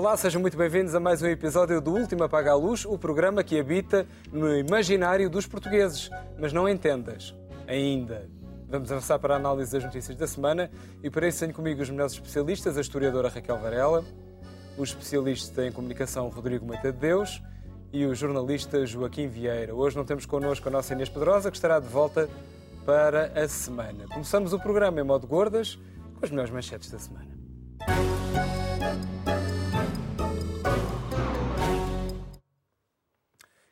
Olá, sejam muito bem-vindos a mais um episódio do Último Apaga a Luz, o programa que habita no imaginário dos portugueses. Mas não entendas, ainda. Vamos avançar para a análise das notícias da semana e para isso tenho comigo os melhores especialistas, a historiadora Raquel Varela, o especialista em comunicação Rodrigo Moita de Deus e o jornalista Joaquim Vieira. Hoje não temos connosco a nossa Inês Pedrosa, que estará de volta para a semana. Começamos o programa em modo gordas, com as melhores manchetes da semana.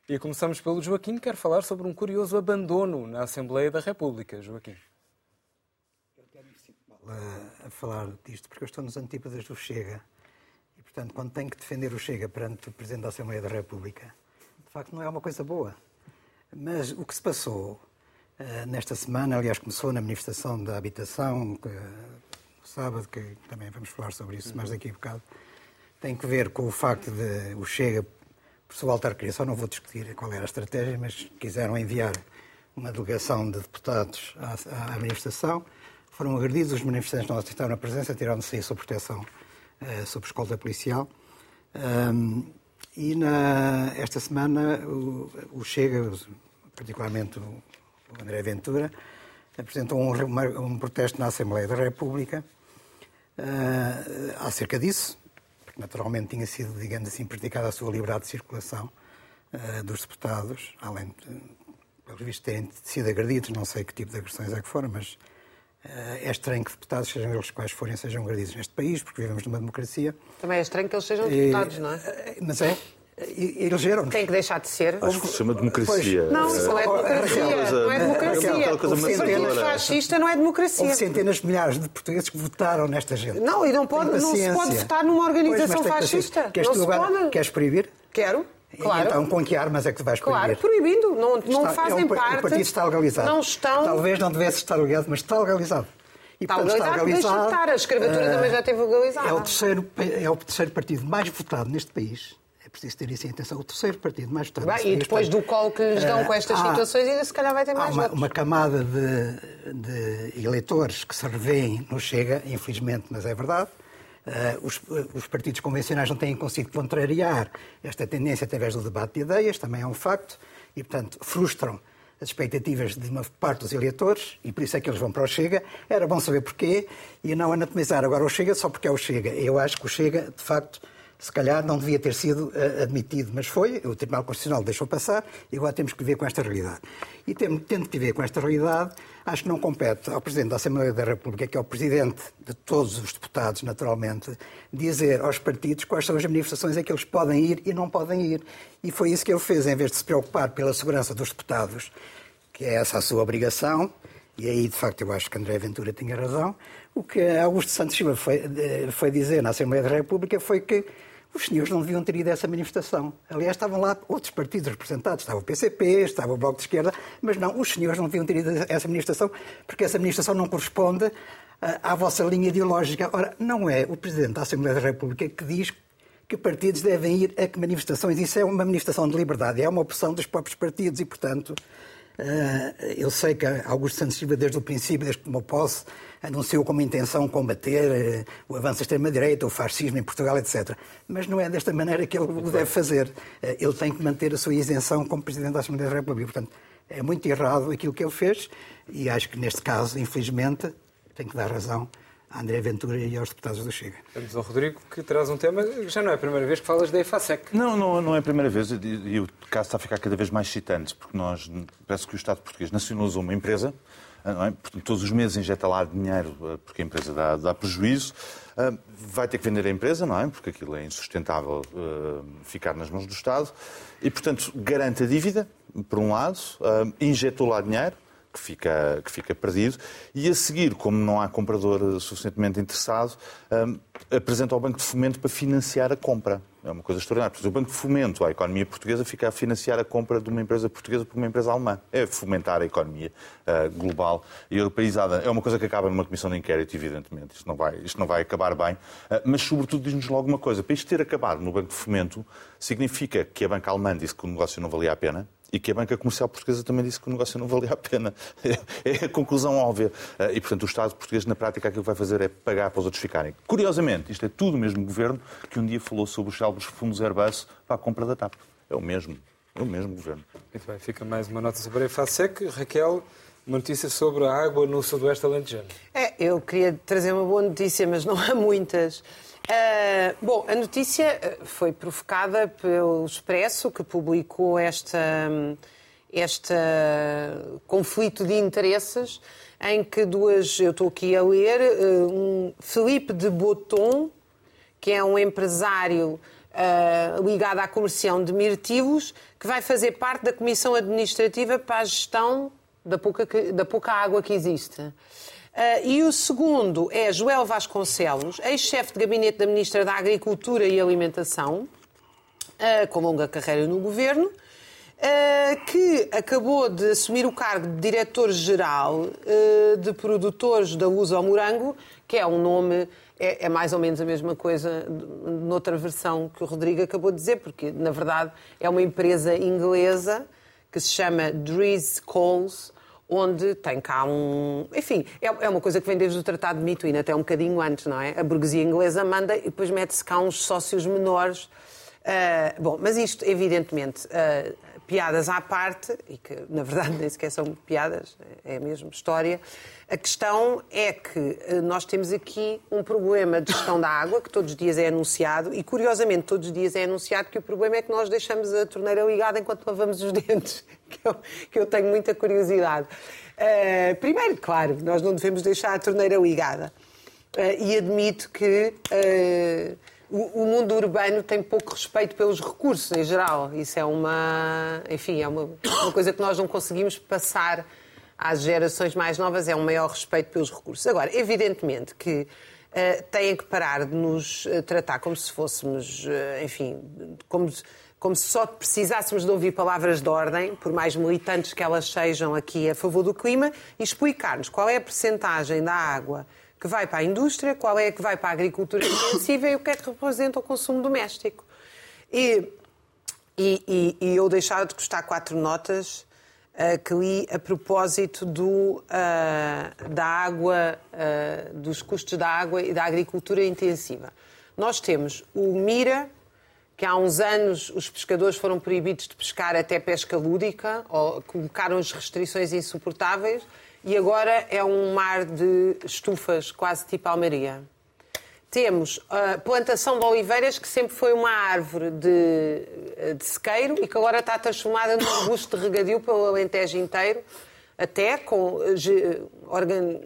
E começamos pelo Joaquim, que quer falar sobre um curioso abandono na Assembleia da República. Joaquim. Eu quero a falar disto porque eu estou nos antípodas do Chega. E, portanto, quando tenho que defender o Chega perante o Presidente da Assembleia da República, de facto não é uma coisa boa. Mas o que se passou uh, nesta semana, aliás, começou na manifestação da habitação, que, no sábado, que também vamos falar sobre isso mais daqui a bocado, tem que ver com o facto de o Chega por sua autarquia, não vou discutir qual era a estratégia, mas quiseram enviar uma delegação de deputados à, à manifestação, foram agredidos, os manifestantes não aceitaram a presença, tiraram-se aí sob proteção, uh, sob escolta policial. Um, e na, esta semana o, o Chega, particularmente o, André Ventura, apresentou um, um protesto na Assembleia da República uh, acerca disso, naturalmente tinha sido, digamos assim, prejudicada a sua liberdade de circulação uh, dos deputados, além de, pelos vistos, terem sido agredidos, não sei que tipo de agressões é que foram, mas uh, é estranho que deputados, sejam eles quais forem, sejam agredidos neste país, porque vivemos numa democracia. Também é estranho que eles sejam deputados, não é? Eh, mas é, elegeram Tem que deixar de ser. Acho que se chama democracia. Pois, não, isso não é democracia. Não é democracia. O partido fascista não é democracia. Houve centenas de milhares de portugueses que votaram nesta gente. Não, e não, pode, não se pode votar numa organização pois, fascista. Queres, não tu agora, pode. queres proibir? Quero. Claro. Então, com que armas é que tu vais proibir? Claro, proibindo. Não, não está, fazem é um, parte. O partido está legalizado. Não estão. Talvez não devesse estar legalizado, mas está legalizado. E, está, legalizado, está legalizado, deixa estar. A escravatura uh, também já esteve legalizada. É o, terceiro, é o terceiro partido mais votado neste país é preciso ter isso em atenção. O terceiro partido mais votado. Bem, e depois do colo que lhes dão com estas há, situações, ainda se calhar vai ter mais há uma, votos. uma camada de, de, eleitores que se revêem no Chega, infelizmente, mas é verdade. Uh, os, os, partidos convencionais não têm conseguido contrariar esta tendência através do debate de ideias, também é um facto, e, portanto, frustram as expectativas de uma parte dos eleitores, e por isso é que eles vão para o Chega. Era bom saber porquê e não anatomizar agora o Chega só porque é o Chega. Eu acho que o Chega, de facto, se calhar não devia ter sido uh, admitido, mas foi, o Tribunal Constitucional deixou passar e agora temos que viver com esta realidade. E tendo que viver com esta realidade, acho que não compete ao Presidente da Assembleia da República, que é o Presidente de todos os deputados, naturalmente, dizer aos partidos quais são as manifestações a que eles podem ir e não podem ir. E foi isso que ele fez, em vez de se preocupar pela segurança dos deputados, que é essa a sua obrigação, e aí, de facto, eu acho que André Ventura tinha razão, o que Augusto Santos Silva foi, eh, foi dizer na Assembleia da República foi que os senhores não deviam ter ido a essa manifestação. Aliás, estavam lá outros partidos representados. Estava o PCP, estava o Bloco de Esquerda, mas não, os senhores não deviam ter ido a essa manifestação, porque essa manifestação não corresponde uh, à vossa linha ideológica. Ora, não é o Presidente da Assembleia da República que diz que partidos devem ir a que manifestações. Isso é uma manifestação de liberdade, é uma opção dos próprios partidos e, portanto, eu sei que Augusto Santos Silva, desde o princípio, desde que tomou posse, anunciou como intenção combater eh, o avanço da extrema-direita, o fascismo em Portugal, etc. Mas não é desta maneira que ele o deve fazer. Eh, ele tem que manter a sua isenção como Presidente da Assembleia da República. Portanto, é muito errado aquilo que ele fez e acho que neste caso, infelizmente, tem que dar razão a André Ventura e aos deputados do Chega. Vamos ao Rodrigo, que traz um tema, já não é a primeira vez que falas da EFASEC. Não, não, não é a primeira vez e o caso está a ficar cada vez mais excitante, porque nós, parece que o Estado português nacionalizou uma empresa, é? Portanto, todos os meses injeta lá dinheiro ah, porque a empresa dá, dá prejuízo. Ah, vai ter que vender a empresa, não é? Porque aquilo é insustentável ficar nas mãos do Estado. E, portanto, garante a dívida, por um lado, injetou lá dinheiro, que fica, que fica perdido, e a seguir, como não há comprador suficientemente interessado, um, apresenta ao Banco de Fomento para financiar a compra. É uma coisa extraordinária. Porque o Banco de Fomento, a economia portuguesa, fica a financiar a compra de uma empresa portuguesa por uma empresa alemã. É fomentar a economia uh, global e europeizada. É uma coisa que acaba numa comissão de inquérito, evidentemente. Isto não vai, isto não vai acabar bem. Uh, mas, sobretudo, diz-nos logo uma coisa. Para isto ter acabado no Banco de Fomento, significa que a banca alemã disse que o negócio não valia a pena e que a banca comercial portuguesa também disse que o negócio não valia a pena. É a conclusão óbvia. Eh, e, portanto, o Estado português, na prática, aquilo que vai fazer é pagar para os outros ficarem. Curiosamente, isto é tudo o mesmo governo que um dia falou sobre os célebres fundos Airbus para a compra da TAP. É o mesmo. É o mesmo governo. Muito bem, fica mais uma nota sobre a FASEC. Raquel, uma notícia sobre a água no sudoeste alentejano. É, eu queria trazer uma boa notícia, mas não há muitas. Uh, bom, a notícia ah, foi provocada pelo Expresso, que publicou esta, este conflito de interesses, em que duas, eu estou aqui a ler, um Felipe de Boton, que é um empresário uh, ligado à comercião de mirtivos, que vai fazer parte da Comissão Administrativa para a gestão da pouca, da pouca água que existe. Uh, e o segundo é Joel Vasconcelos, ex-chefe de gabinete da Ministra da Agricultura e Alimentação, uh, com longa carreira no governo, uh, que acabou de assumir o cargo de diretor-geral de produtores da Uso ao Morango, que é um nome, é, é, mais ou menos a mesma coisa noutra versão que o Rodrigo acabou de dizer, porque na verdade é uma empresa inglesa que se chama Dries Coles onde tem cá um. Enfim, é, é uma coisa que vem desde o Tratado de Mituín, até um bocadinho antes, não é? A burguesia inglesa manda e depois mete-se cá uns sócios menores. Uh, bom, mas isto, evidentemente, uh, piadas à parte, e que na verdade nem sequer são piadas, é a mesma história. A questão é que uh, nós temos aqui um problema de gestão da água, que todos os dias é anunciado, e curiosamente todos os dias é anunciado que o problema é que nós deixamos a torneira ligada enquanto lavamos os dentes que eu, que eu tenho muita curiosidade. Uh, primeiro, claro, nós não devemos deixar a torneira ligada. Uh, e admito que uh, o, o, mundo urbano tem pouco respeito pelos recursos em geral. Isso é uma, enfim, é uma, uma coisa que nós não conseguimos passar às gerações mais novas, é um maior respeito pelos recursos. Agora, evidentemente que uh, têm que parar de nos tratar como se fôssemos, enfim, como como se só precisássemos de ouvir palavras de ordem, por mais militantes que elas sejam aqui a favor do clima, e explicar-nos qual é a percentagem da água que vai para a indústria, qual é que vai para a agricultura intensiva e o que é que representa o consumo doméstico. E, e, e, e eu deixava de custar quatro notas uh, que li a propósito do, uh, da água, uh, dos custos da água e da agricultura intensiva. Nós temos o MIRA, que há uns anos os pescadores foram proibidos de pescar até pesca lúdica, ou colocaram as restrições insuportáveis, e agora é um mar de estufas, quase tipo Almeria. Temos a plantação de oliveiras, que sempre foi uma árvore de, de sequeiro e que agora está transformada num arbusto de regadio pelo Alentejo inteiro, até com, organ,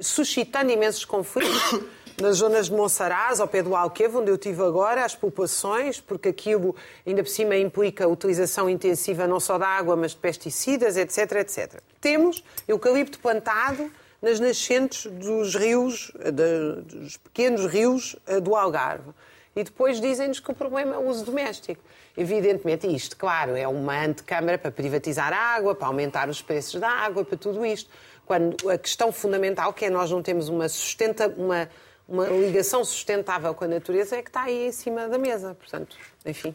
suscitando imensos conflitos nas zonas de Monsaraz, ao pé do Alqueva, onde eu estive agora, as populações, porque aquilo ainda por cima implica utilização intensiva não só da água, mas de pesticidas, etc, etc. Temos eucalipto plantado nas nascentes dos rios, dos pequenos rios eh, do Algarve. E depois dizem-nos que o problema é o uso doméstico. Evidentemente, isto, claro, é uma antecâmara para privatizar a água, para aumentar os preços da água, para tudo isto. Quando a questão fundamental, que é nós não temos uma, sustenta, uma uma ligação sustentável com a natureza é que está aí em cima da mesa. Portanto, enfim.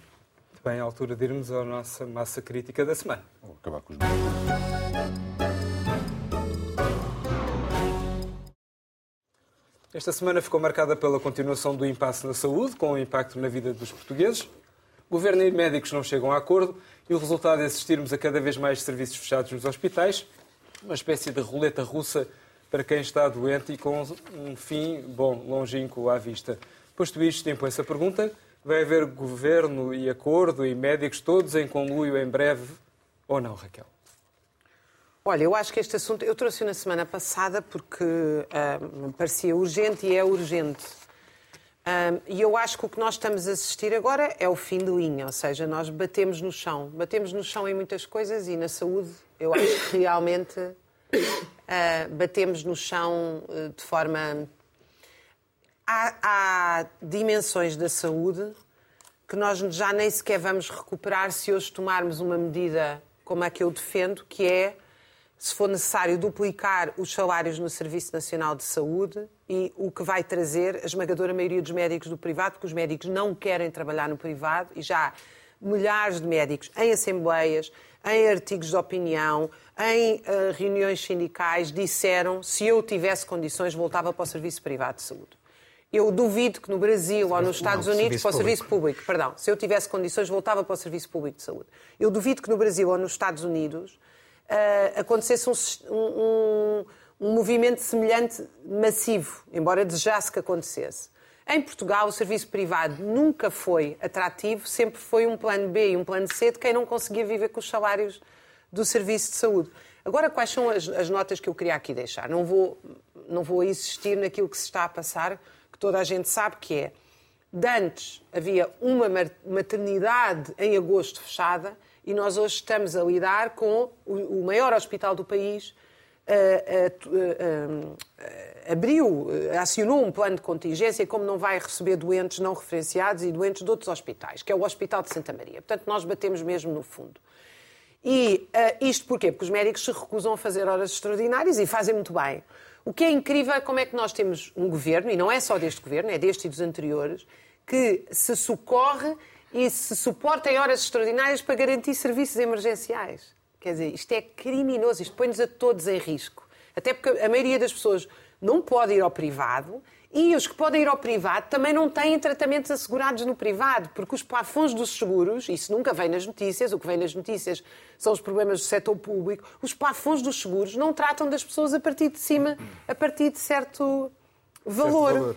Bem, à altura de irmos à nossa massa crítica da semana. Vou acabar com os Esta semana ficou marcada pela continuação do impasse na saúde, com o impacto na vida dos portugueses. O governo e médicos não chegam a acordo e o resultado é assistirmos a cada vez mais serviços fechados nos hospitais, uma espécie de roleta russa para quem está doente e com um fim, bom, longínquo à vista. Posto isto, impõe-se a pergunta: vai haver governo e acordo e médicos todos em conluio em breve ou não, Raquel? Olha, eu acho que este assunto eu trouxe na semana passada porque uh, me parecia urgente e é urgente. Uh, e eu acho que o que nós estamos a assistir agora é o fim de linha, ou seja, nós batemos no chão. Batemos no chão em muitas coisas e na saúde eu acho que realmente uh, batemos no chão uh, de forma. Há, há dimensões da saúde que nós já nem sequer vamos recuperar se hoje tomarmos uma medida como a que eu defendo, que é, se for necessário, duplicar os salários no Serviço Nacional de Saúde e o que vai trazer a esmagadora maioria dos médicos do privado, porque os médicos não querem trabalhar no privado e já milhares de médicos em assembleias, em artigos de opinião, em uh, reuniões sindicais, disseram se eu tivesse condições voltava para o serviço privado de saúde. Eu duvido que no Brasil ou nos Estados não, Unidos, para o serviço público, perdão, se eu tivesse condições, voltava para o serviço público de saúde. Eu duvido que no Brasil ou nos Estados Unidos uh, acontecesse um, um, um movimento semelhante massivo, embora desejasse que acontecesse. Em Portugal, o serviço privado nunca foi atrativo, sempre foi um plano B e um plano C de quem não conseguia viver com os salários do serviço de saúde. Agora, quais são as, as notas que eu queria aqui deixar? Não vou, não vou insistir naquilo que se está a passar, que toda a gente sabe que é. De antes havia uma maternidade em agosto fechada e nós hoje estamos a lidar com o, o maior hospital do país abriu, acionou um plano de contingência como não vai receber doentes não referenciados e doentes de outros hospitais, que é o Hospital de Santa Maria. Portanto, nós batemos mesmo no fundo. E uh, isto porquê? Porque os médicos se recusam a fazer horas extraordinárias e fazem muito bem. O que é incrível é como é que nós temos um governo, e não é só deste governo, é deste e dos anteriores, que se socorre e se suporta em horas extraordinárias para garantir serviços emergenciais. Quer dizer, isto é criminoso, isto põe-nos a todos em risco. Até porque a maioria das pessoas não pode ir ao privado e os que podem ir ao privado também não têm tratamentos assegurados no privado, porque os plafons dos seguros, isso nunca vem nas notícias, o que vem nas notícias são os problemas do setor público, os plafons dos seguros não tratam das pessoas a partir de cima, a partir de certo valor. Certo valor.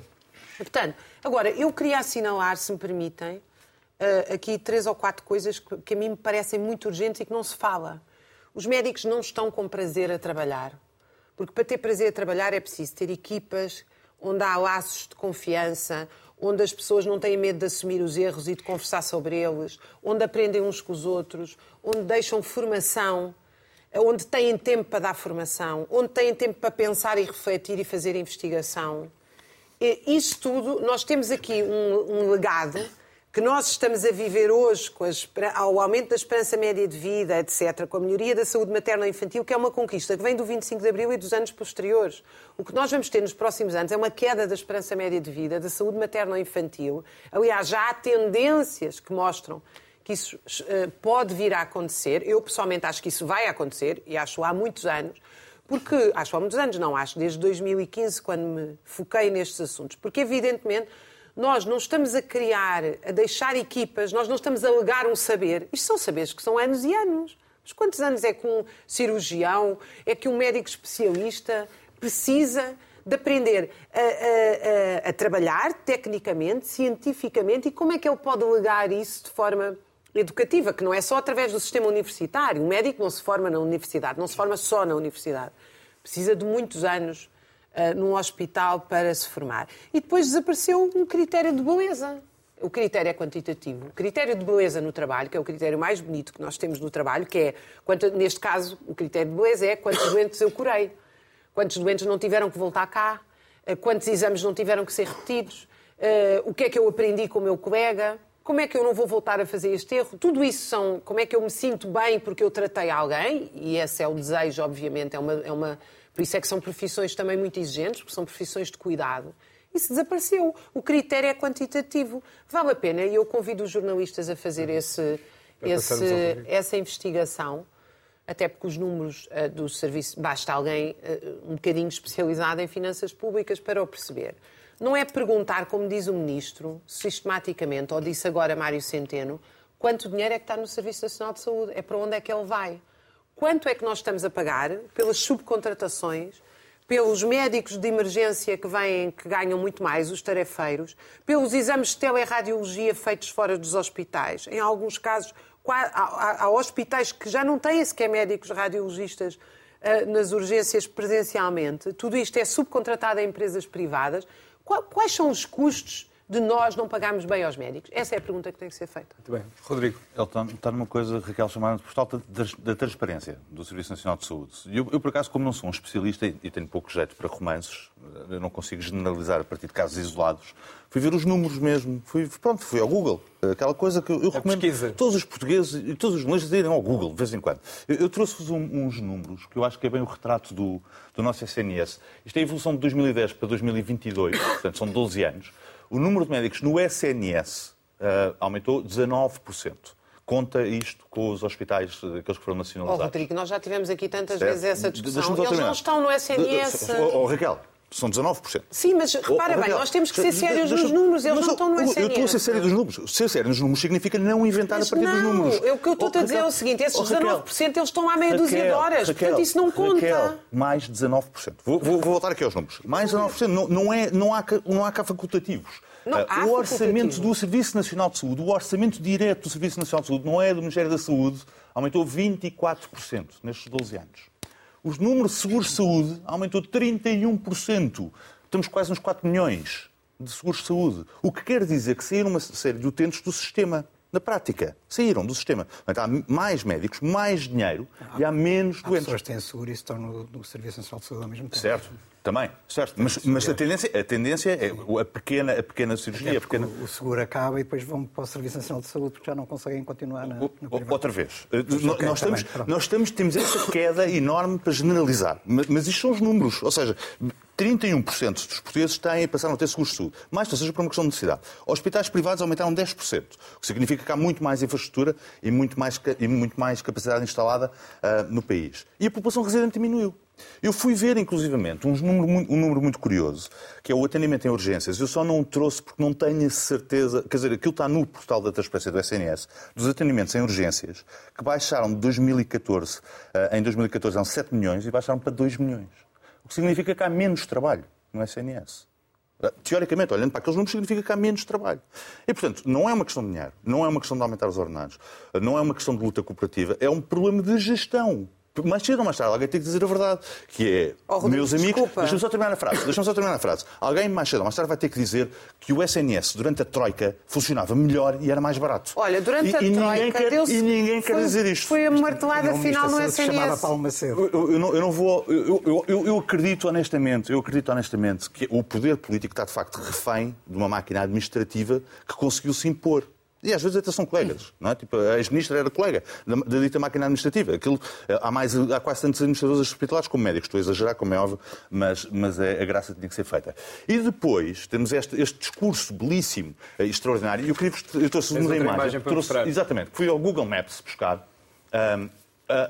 Portanto, agora, eu queria assinalar, se me permitem, eh, aqui três ou quatro coisas que a mim me parecem muito urgentes e que não se fala. Os médicos não estão com prazer a trabalhar, porque para ter prazer a trabalhar é preciso ter equipas onde há laços de confiança, onde as pessoas não têm medo de assumir os erros e de conversar sobre eles, onde aprendem uns com os outros, onde deixam formação, onde têm tempo para dar formação, onde têm tempo para pensar e refletir e fazer investigação. Isso tudo, nós temos aqui um, um legado que nós estamos a viver hoje com o aumento da esperança média de vida, etc., com a melhoria da saúde materna e infantil, que é uma conquista que vem do 25 de Abril e dos anos posteriores. O que nós vamos ter nos próximos anos é uma queda da esperança média de vida, da saúde materna e infantil. Aliás, já há tendências que mostram que isso uh, pode vir a acontecer. Eu, pessoalmente, acho que isso vai acontecer, e acho há muitos anos, porque, acho há muitos anos, não, acho desde 2015, quando me foquei nestes assuntos, porque, evidentemente, nós não estamos a criar, a deixar equipas, nós não estamos a alegar um saber. Isto são saberes que são anos e anos. Mas quantos anos é que um cirurgião, é que um médico especialista precisa de aprender a, a, a, a, trabalhar tecnicamente, cientificamente, e como é que ele pode alegar isso de forma educativa, que não é só através do sistema universitário. O médico não se forma na universidade, não se forma só na universidade. Precisa de muitos anos uh, num hospital para se formar. E depois desapareceu um critério de beleza. O critério é quantitativo. O critério de beleza no trabalho, que é o critério mais bonito que nós temos no trabalho, que é, quanto, neste caso, o critério de beleza é quantos doentes eu curei, quantos doentes não tiveram que voltar cá, uh, quantos exames não tiveram que ser repetidos, uh, o que é que eu aprendi com o meu colega, como é que eu não vou voltar a fazer este erro? Tudo isso são como é que eu me sinto bem porque eu tratei alguém, e esse é o desejo, obviamente, é uma, é uma por isso é que são profissões também muito exigentes, porque são profissões de cuidado. Isso desapareceu. O critério é quantitativo. Vale a pena e eu convido os jornalistas a fazer esse, esse, essa investigação, até porque os números uh, do serviço. Basta alguém uh, um bocadinho especializado em finanças públicas para o perceber. Não é perguntar, como diz o Ministro, sistematicamente, ou disse agora Mário Centeno, quanto dinheiro é que está no Serviço Nacional de Saúde, é para onde é que ele vai quanto é que nós estamos a pagar pelas subcontratações, pelos médicos de emergência que vêm, que ganham muito mais, os tarefeiros, pelos exames de teleradiologia feitos fora dos hospitais. Em alguns casos, há, há hospitais que já não têm sequer médicos radiologistas uh, nas urgências presencialmente. Tudo isto é subcontratado a empresas privadas. Quais são os custos de nós não pagarmos bem aos médicos? Essa é a pergunta que tem que ser feita. Muito bem. Rodrigo. Ele está, está numa coisa, Raquel, chamada por falta da transparência do Serviço Nacional de Saúde. Eu, eu, por acaso, como não sou um especialista e tenho pouco jeito para romances, eu não consigo generalizar a partir de casos isolados, fui ver os números mesmo. Fui, pronto, fui ao Google. Aquela coisa que eu, eu recomendo pesquisa. todos os portugueses e todos os jornalistas irem ao Google, de vez em quando. Eu, eu trouxe-vos um, uns números que eu acho que é bem o retrato do, do nosso SNS. Isto é a evolução de 2010 para 2022, portanto, são 12 anos o número de médicos no SNS uh, aumentou 19%. conta isto com os hospitais, aqueles que foram Oh, nacionalizados. Rodrigo, nós já tivemos aqui tantas Certo? vezes essa discussão. Eles não estão no SNS. Oh, oh, Raquel, são 19%. Sim, mas repara Oh, bem, Raquel, nós temos que ser sérios nos números, eles não estão no eu- SNS. Eu estou a ser sério dos números. Ser sério nos números significa não inventar Mas a partir dos não, números. eu- o que eu estou Oh, a dizer é o seguinte, esses oh, Raquel, 19% eles estão há meia dúzia de Raquel, horas, Raquel, portanto isso não conta. Raquel, mais 19%. Vou, vou- vou voltar aqui aos números. Mais 19%. Não, não, é, não, há, cá- não há cá facultativos. Não, Ah, o orçamento do Serviço Nacional de Saúde, o orçamento direto do Serviço Nacional de Saúde, não é do Ministério da Saúde, aumentou 24% nestes 12 anos. Os números de seguros de saúde aumentou 31%. Estamos quase nos 4 milhões de seguros de saúde. O que quer dizer que saíram uma série de utentes do sistema. Na prática, saíram do sistema. Portanto, há mais médicos, mais dinheiro e há menos Há doentes. pessoas que têm seguro e estão no, no Serviço Nacional de Saúde ao mesmo tempo. Certo, também, certo. Mas, mas a, tendência, a tendência é a pequena, a pequena cirurgia, a pequena... O seguro acaba e depois vão para o Serviço Nacional de Saúde porque já não conseguem continuar na, O-. Outra vez. Ok, nós, tá estamos, nós estamos, temos essa queda enorme para generalizar. Mas, mas isto são os números. Ou seja, 31% dos portugueses têm, passaram a ter seguros de saúde. Mais, ou seja, por uma questão de necessidade. Hospitais privados aumentaram 10%, o que significa que há muito mais infraestrutura e muito mais, e muito mais capacidade instalada ah, no país. E a população residente diminuiu. Eu fui ver, inclusivamente, um número, muito, um número muito curioso, que é o atendimento em urgências. Eu só não o trouxe porque não tenho a certeza. Quer dizer, aquilo está no portal da transparência do SNS, dos atendimentos em urgências, que baixaram de 2014, eh, em 2014 eram 7 milhões e baixaram para 2 milhões. O que significa que há menos trabalho no SNS. Eh, Teoricamente, olhando para aqueles números, significa que há menos trabalho. E, portanto, não é uma questão de dinheiro, não é uma questão de aumentar os ordenados, eh, não é uma questão de luta cooperativa, é um problema de gestão. Mais cedo ou mais tarde, alguém tem que dizer a verdade, que é, Oh, Rodrigo, meus amigos, deixa-me só terminar a frase, deixa-me só terminar a frase. Alguém mais cedo ou mais tarde vai ter que dizer que o SNS, durante a Troika, funcionava melhor e era mais barato. Olha, durante e, a e Troika quer, deu-se- E ninguém quer foi- dizer isto. Foi a martelada ministro final no SNS. Eu, eu não, eu não vou. Eu- eu- eu acredito honestamente, eu acredito honestamente que o poder político está de facto refém de uma máquina administrativa que conseguiu se impor. E às vezes até são colegas, não é? Tipo, a ex-ministra era colega da, da dita máquina administrativa. Aquilo, eh, há, mais, há quase tantos administradores hospitalares como médicos. Estou a exagerar, como é óbvio, mas, mas é, a graça tinha que ser feita. E depois temos este, este discurso belíssimo, eh, extraordinário. E eu queria que eu trouxe uma imagem. imagem trouxe, exatamente. Fui ao Google Maps buscar. À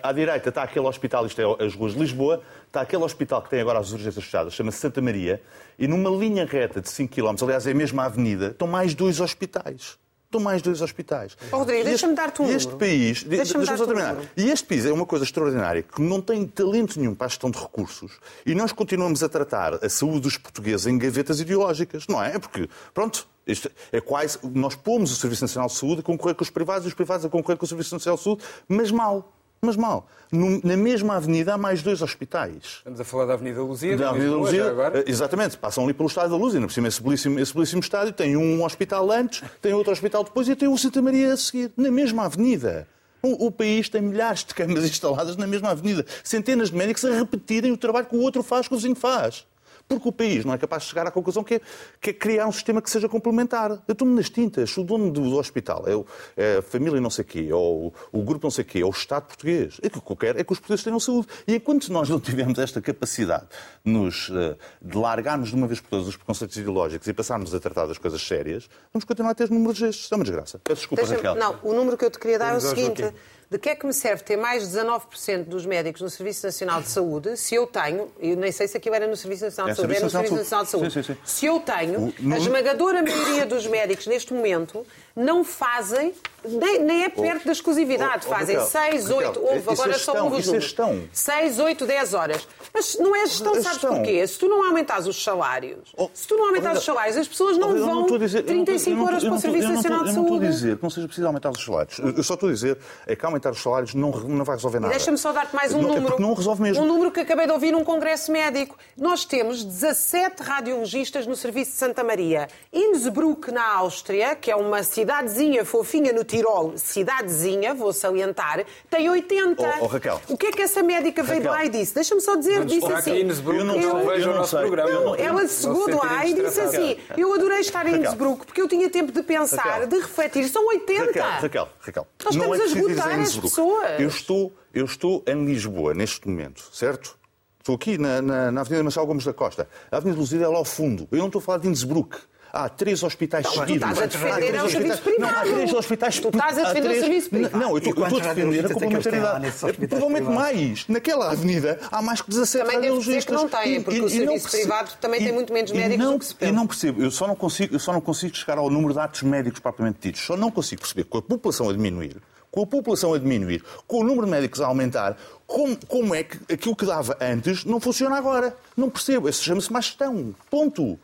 à direita está aquele hospital, isto é as ruas de Lisboa, está aquele hospital que tem agora as urgências fechadas, chama-se Santa Maria, e numa linha reta de 5 km, aliás é a mesma avenida, estão mais dois hospitais. Estão mais dois hospitais. Oh, Rodrigo, deixa-me dar-te um e Este número. país, de- Deixa-me deixa-me só um terminar. número. E este país é uma coisa extraordinária, que não tem talento nenhum para a gestão de recursos, e nós continuamos a tratar a saúde dos portugueses em gavetas ideológicas, não é? É porque, pronto, isto é quase. Nós pomos o Serviço Nacional de Saúde a concorrer com os privados e os privados a concorrer com o Serviço Nacional de Saúde, mas mal. Mas mal. Num- na mesma avenida há mais dois hospitais. Estamos a falar da Avenida Luzia, Da Avenida Luzia, agora. eh, exatamente, passam ali pelo Estádio da Luz, ainda por cima esse belíssimo, esse belíssimo estádio, tem um hospital antes, tem outro hospital depois e tem o Santa Maria a seguir, na mesma avenida. O, o país tem milhares de câmaras instaladas na mesma avenida, centenas de médicos a repetirem o trabalho que o outro faz, que o vizinho faz. Porque o país não é capaz de chegar à conclusão que é, que é criar um sistema que seja complementar. Eu estou-me nas tintas. Se o dono do, do hospital é, o- é a família não sei quê, ou o, o grupo não sei quê, ou o Estado português, é que o que eu quero é que os portugueses tenham saúde. E enquanto nós não tivermos esta capacidade de, nos, eh, de largarmos de uma vez por todas os preconceitos ideológicos e passarmos a tratar das coisas sérias, vamos continuar a ter números destes. É uma desgraça. Peço desculpa, Raquel. Não, o número que eu te queria dar é o seguinte. De que é que me serve ter mais de 19% dos médicos no Serviço Nacional de Saúde se eu tenho, eu nem sei se aquilo era no Serviço Nacional É de Saúde, é no Serviço Serviço Nacional Nacional de de Saúde. Sim, sim, sim. Se eu tenho, a esmagadora maioria dos médicos neste momento não fazem, nem, nem é perto da exclusividade, Oh, oh, fazem Raquel, 6, Raquel, 8, houve agora é só isso é números. gestão. 6, 8, 10 horas. Mas não é gestão, É sabes gestão. porquê? Se tu não aumentares os salários, Oh, se tu não aumentares oh, os salários, as pessoas não Eu vão dizer- não estou- 35 eu não horas para o Serviço Nacional de Eu não estou a Saúde. dizer que não seja preciso aumentar os salários. Eu só estou a dizer é que aumentar os salários não, não vai resolver nada. Deixa-me só dar-te mais um Não, é número. porque não resolve mesmo. Um número que acabei de ouvir num congresso médico. Nós temos 17 radiologistas no Serviço de Santa Maria. Innsbruck, na Áustria, que é uma cidadezinha fofinha no Tirol, cidadezinha, vou salientar, tem 80. Oh, oh, Raquel. O que é que essa médica veio de Raquel. lá e disse? Deixa-me só dizer, Vamos disse assim. eu não veja eu o não nosso sei, programa. eu não- Ela chegou de lá e disse assim: Eu adorei estar em Raquel. Innsbruck porque eu tinha tempo de pensar, Raquel. de refletir. São 80. Raquel, Raquel, Raquel. Nós não estamos é a esgotar as Innsbruck. pessoas. Eu estou, eu estou em Lisboa neste momento, certo? Estou aqui na, na, na Avenida Marcelo Gomes da Costa. A Avenida Luzida é lá ao fundo. Eu não estou a falar de Innsbruck. Há três hospitais Não, tu seguidos. estás a defender Há é o três serviço hospitais- Não, há privado. três hospitais. Tu estás a defender o três- serviço privado. Não, eu estou E quantos eu estou a defender a radiologistas é complementaridade. hospitais Provavelmente mais. Naquela avenida há mais que 17 Também deves dizer que radiologistas. não têm, porque o serviço privado também tem muito menos e médicos não, do que se pensa. Eu não percebo, eu só não, consigo, eu só não consigo chegar ao número de atos médicos propriamente ditos. Só não consigo perceber com a população a diminuir, com a população a diminuir, com o número de médicos a aumentar, como, como é que aquilo que dava antes não funciona agora. Não percebo. Isso chama-se má gestão. Ponto.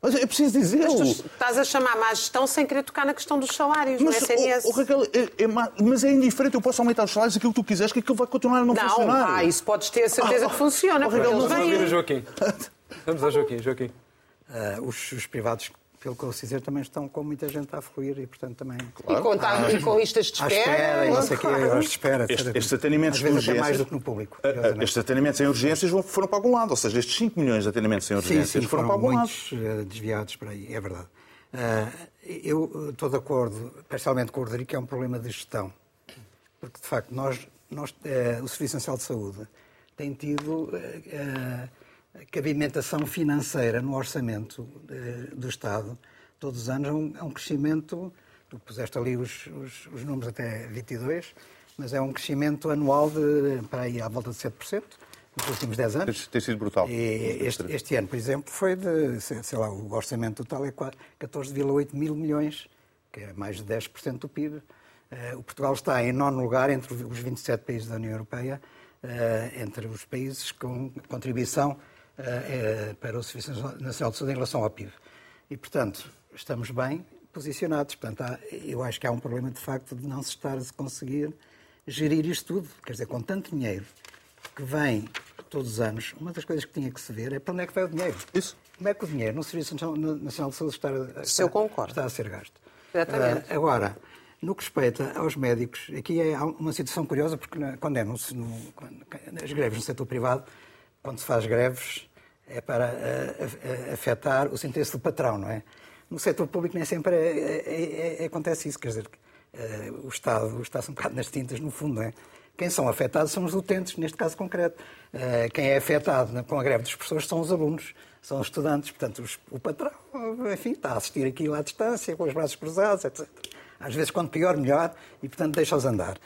Mas é preciso Mas dizê-lo. tu estás a chamar má gestão sem querer tocar na questão dos salários no Mas, SNS. oh, oh, Raquel, é, é má- mas é indiferente, eu posso aumentar os salários aquilo que tu quiseres, que aquilo vai continuar a não, não, funcionar. ah, isso podes ter a certeza Ah, que funciona, oh, Raquel, não Vamos ouvir o. Joaquim. Vamos ao Joaquim. Joaquim. Ah, os, os privados, pelo que eu ouço dizer, também estão com muita gente a fluir e, portanto, também. E contar e com listas de À espera. espera, e não sei o quê, claro. horas de espera. Este- estes atendimentos Às vezes de até mais urgências- do que no público. Ah, ah. Estes atendimentos em urgências foram para algum lado, ou seja, estes 5 milhões de atendimentos em Sim, urgências sim, foram, foram para algum muitos eh, desviados para aí, é verdade. Ah, eu eh, estou de acordo, parcialmente com o Rodrigo, que é um problema de gestão. Porque, de facto, nós, nós, eh, o Serviço Nacional de Saúde tem tido cabimentação financeira no orçamento eh, do Estado. Todos os anos é um, é um crescimento, tu puseste ali os, os, os números até 22, mas é um crescimento anual de, para aí, à volta de 7% nos últimos 10 anos. Tem, sido brutal. E este, este ano, por exemplo, foi de, sei lá, o orçamento total é qua- 14,8 mil milhões, que é mais de 10% do PIB. Eh, o Portugal está em nono lugar entre os 27 países da União Europeia, eh, entre os países com contribuição eh, eh, para o Serviço Nacional de Saúde em relação ao PIB. E, portanto, estamos bem posicionados. Portanto, há- eu acho que há um problema, de facto, de não se estar a conseguir gerir isto tudo. Quer dizer, com tanto dinheiro que vem todos os anos, uma das coisas que tinha que se ver é para onde é que vai o dinheiro. Isso. Como é que o dinheiro no Serviço Nacional de Saúde está, a- está, concordo. está a ser gasto? Exatamente. Ah, agora, no que respeita aos médicos, aqui é uma situação curiosa, porque quando é no, no- quando- as greves no setor privado, quando se faz greves, é para ah, ah, afetar os interesses do patrão, não é? No setor público nem sempre é- é- é- acontece isso, quer dizer, o Estado está-se um bocado nas tintas, no fundo, não é? Quem são afetados são os utentes, neste caso concreto. Quem é afetado com a greve dos professores são os alunos, são os estudantes. Portanto, os- o patrão, enfim, está a assistir aquilo à distância, com os braços cruzados, etc. Às vezes, quando pior, melhor, e, portanto, deixa-os andar.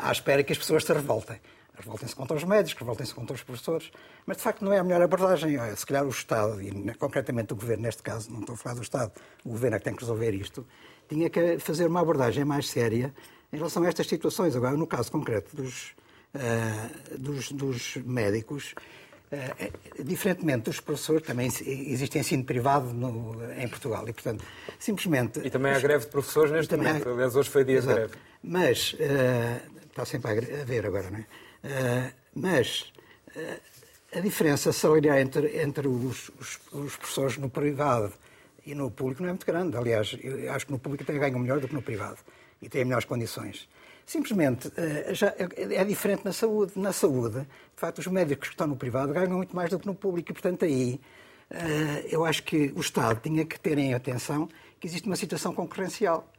À espera que as pessoas se revoltem. Revoltem-se contra os médicos, revoltem-se contra os professores. Mas, de facto, não é a melhor abordagem. Se calhar o Estado, e concretamente o Governo, neste caso, não estou a falar do Estado, o Governo é que tem que resolver isto, tinha que fazer uma abordagem mais séria em relação a estas situações. Agora, no caso concreto dos, ah, dos, dos médicos, eh, diferentemente dos professores, também existe ensino privado no- em Portugal e, portanto, simplesmente... E também há greve de professores neste também há- momento. Aliás, hoje foi dia de Exato. greve. Mas, eh, está sempre a ver agora, não é? Eh, mas eh, a diferença salarial entre, entre os, os, os professores no privado e no público não é muito grande. Aliás, acho que no público até ganham melhor do que no privado e têm melhores condições. Simplesmente eh, já é é diferente na saúde. Na saúde, de facto, os médicos que estão no privado ganham muito mais do que no público e, portanto, aí eu acho que o Estado tinha que ter em atenção que existe uma situação concorrencial.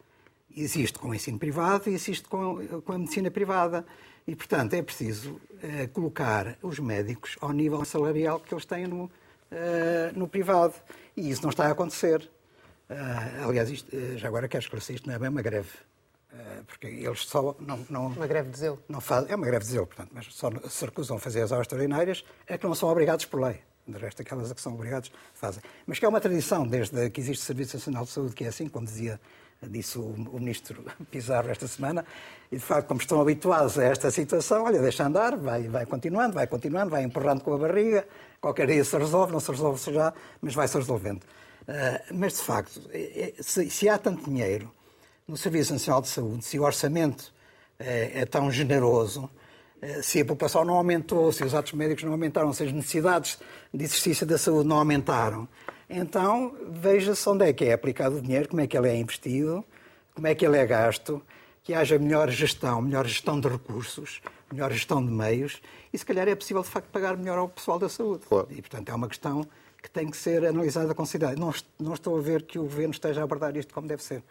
Existe com o ensino privado e existe com a medicina privada. E, portanto, é preciso eh, colocar os médicos ao nível salarial que eles têm no, eh, no privado. E isso não está a acontecer. Ah, aliás, isto, já agora quero esclarecer, isto não é bem uma greve. Porque eles só não, não, Uma greve de zelo. não faz, é uma greve de zelo, portanto, mas só se recusam a fazer as horas extraordinárias é que não são obrigados por lei. De resto, aquelas a que são obrigados fazem. Mas que é uma tradição, desde que existe o Serviço Nacional de Saúde, que é assim, como dizia, disse o, ministro Pizarro esta semana, e de facto, como estão habituados a esta situação, olha, deixa andar, vai, vai continuando, vai continuando, vai empurrando com a barriga, qualquer dia se resolve, não se resolve já, mas vai-se resolvendo. Ah, mas, de facto, é- é- se, se há tanto dinheiro no Serviço Nacional de Saúde, se o orçamento é, é tão generoso, eh, se a população não aumentou, se os atos médicos não aumentaram, se as necessidades de exercício da saúde não aumentaram, então veja-se onde é que é aplicado o dinheiro, como é que ele é investido, como é que ele é gasto, que haja melhor gestão, melhor gestão de recursos, melhor gestão de meios, e se calhar é possível, de facto, pagar melhor ao pessoal da saúde. Claro. E, portanto, é uma questão que tem que ser analisada com seriedade. Não, não estou a ver que o Governo esteja a abordar isto como deve ser.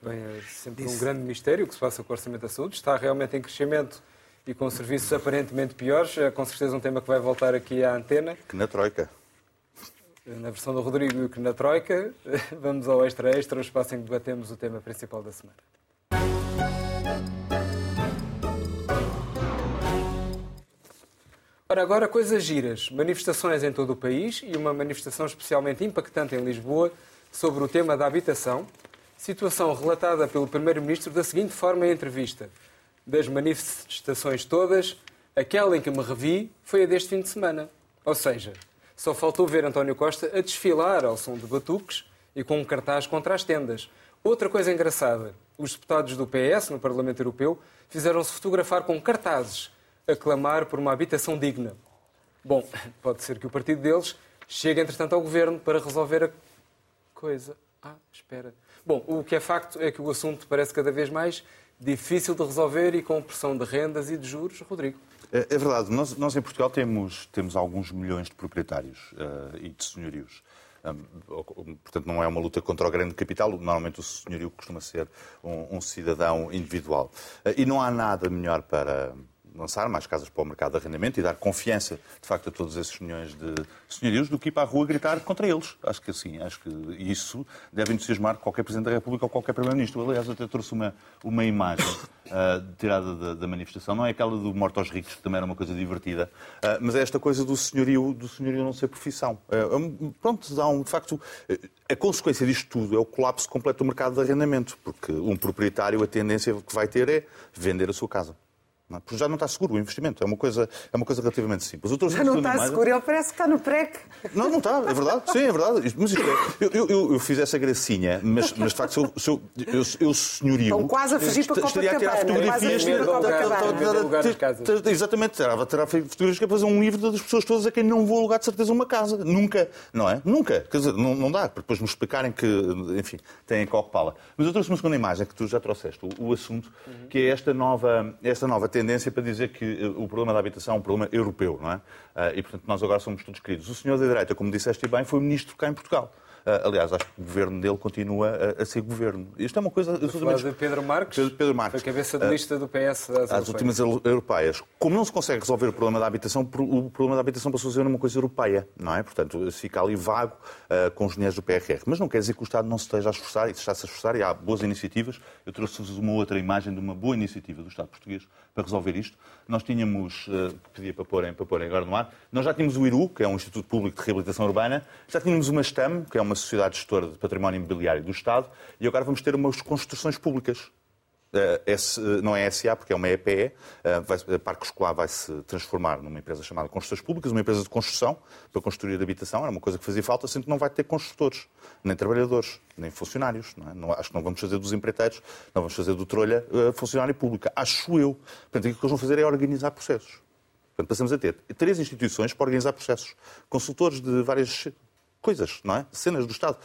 Bem, é sempre um Disse. grande mistério o que se passa com o Orçamento da Saúde. Está realmente em crescimento e com serviços aparentemente piores. É com certeza um tema que vai voltar aqui à antena. Que na Troika. Na versão do Rodrigo que na Troika. Vamos ao Extra Extra, o espaço em que debatemos o tema principal da semana. Ora, agora coisas giras. Manifestações em todo o país e uma manifestação especialmente impactante em Lisboa sobre o tema da habitação. Situação relatada pelo Primeiro-Ministro da seguinte forma em entrevista. Das manifestações todas, aquela em que me revi foi a deste fim de semana. Ou seja, só faltou ver António Costa a desfilar ao som de batuques e com um cartaz contra as tendas. Outra coisa engraçada, os deputados do PS no Parlamento Europeu fizeram-se fotografar com cartazes a clamar por uma habitação digna. Bom, pode ser que o partido deles chegue, entretanto, ao governo para resolver a coisa. Ah, espera. Bom, o que é facto é que o assunto parece cada vez mais difícil de resolver e com pressão de rendas e de juros. Rodrigo. É, é verdade. Nós, nós, em Portugal temos, temos alguns milhões de proprietários uh, e de senhorios. Um, portanto, não é uma luta contra o grande capital. Normalmente o senhorio costuma ser um, um cidadão individual. Uh, e não há nada melhor para lançar mais casas para o mercado de arrendamento e dar confiança, de facto, a todos esses milhões de senhorios do que ir para a rua gritar contra eles. Acho que assim, acho que isso deve entusiasmar qualquer Presidente da República ou qualquer Primeiro-Ministro. Aliás, até trouxe uma, uma imagem uh, tirada da, da, manifestação. Não é aquela do morto aos ricos, que também era uma coisa divertida, uh, mas é esta coisa do senhorio, do senhorio não ser profissão. Uh, pronto, dá um, de facto, a consequência disto tudo é o colapso completo do mercado de arrendamento, porque um proprietário, a tendência que vai ter é vender a sua casa. Não, porque já não está seguro o investimento. É uma coisa, é uma coisa relativamente simples. já não está imagem... seguro, ele parece que está no PREC. Não, não está, é verdade. Sim, é verdade. Mas isto é, eu, eu, eu, fiz essa gracinha, mas, mas de facto, se eu, se eu, eu, eu senhorio. Estão quase a fugir para a Estaria a tirar fotografias. Exatamente, terá, terá fotografias que é fazer um livro das pessoas todas a quem não vou alugar de certeza uma casa. Nunca, não é? Nunca. Quer dizer, não, não dá, para depois me explicarem que, enfim, têm coque-pala. Mas eu trouxe uma segunda imagem que tu já trouxeste, o, o assunto, que é esta nova, esta nova tendência para dizer que eh, o problema da habitação é um problema europeu, não é? Eh, e, portanto, nós agora somos todos queridos. O senhor da direita, como disseste bem, foi ministro cá em Portugal. Uh, aliás, acho que o governo dele continua a, ser governo. Isto é uma coisa absolutamente... de Pedro Marques? Pedro, Pedro Marques. Foi cabeça de lista do PS às, às últimas europeias. Como não se consegue resolver o problema da habitação, o problema da habitação passou a ser uma coisa europeia, não é? Portanto, fica ali vago uh, com os dinheiros do PRR. Mas não quer dizer que o Estado não se esteja a esforçar, e está-se a esforçar, e há boas iniciativas. Eu trouxe-vos uma outra imagem de uma boa iniciativa do Estado português para resolver isto. Nós tínhamos, uh, pedia para porem, para porem agora no ar, nós já tínhamos o IRU, que é um Instituto Público de Reabilitação Urbana, já tínhamos uma STAM, que é uma Sociedade Gestora de Património Imobiliário do Estado, e agora vamos ter umas construções públicas. Esse, uh, não é SA, porque é uma EPE. Vai, a Parque Escolar vai se transformar numa empresa chamada Construções Públicas, uma empresa de construção para construir habitação. Era uma coisa que fazia falta, sendo que não vai ter construtores, nem trabalhadores, nem funcionários. Não é? acho que não vamos fazer dos empreiteiros, não vamos fazer do trolha funcionário pública. Acho eu. Portanto, o que eles vão fazer é organizar processos. Portanto, passamos a ter três instituições para organizar processos. Consultores de várias coisas, não é? Cenas do Estado.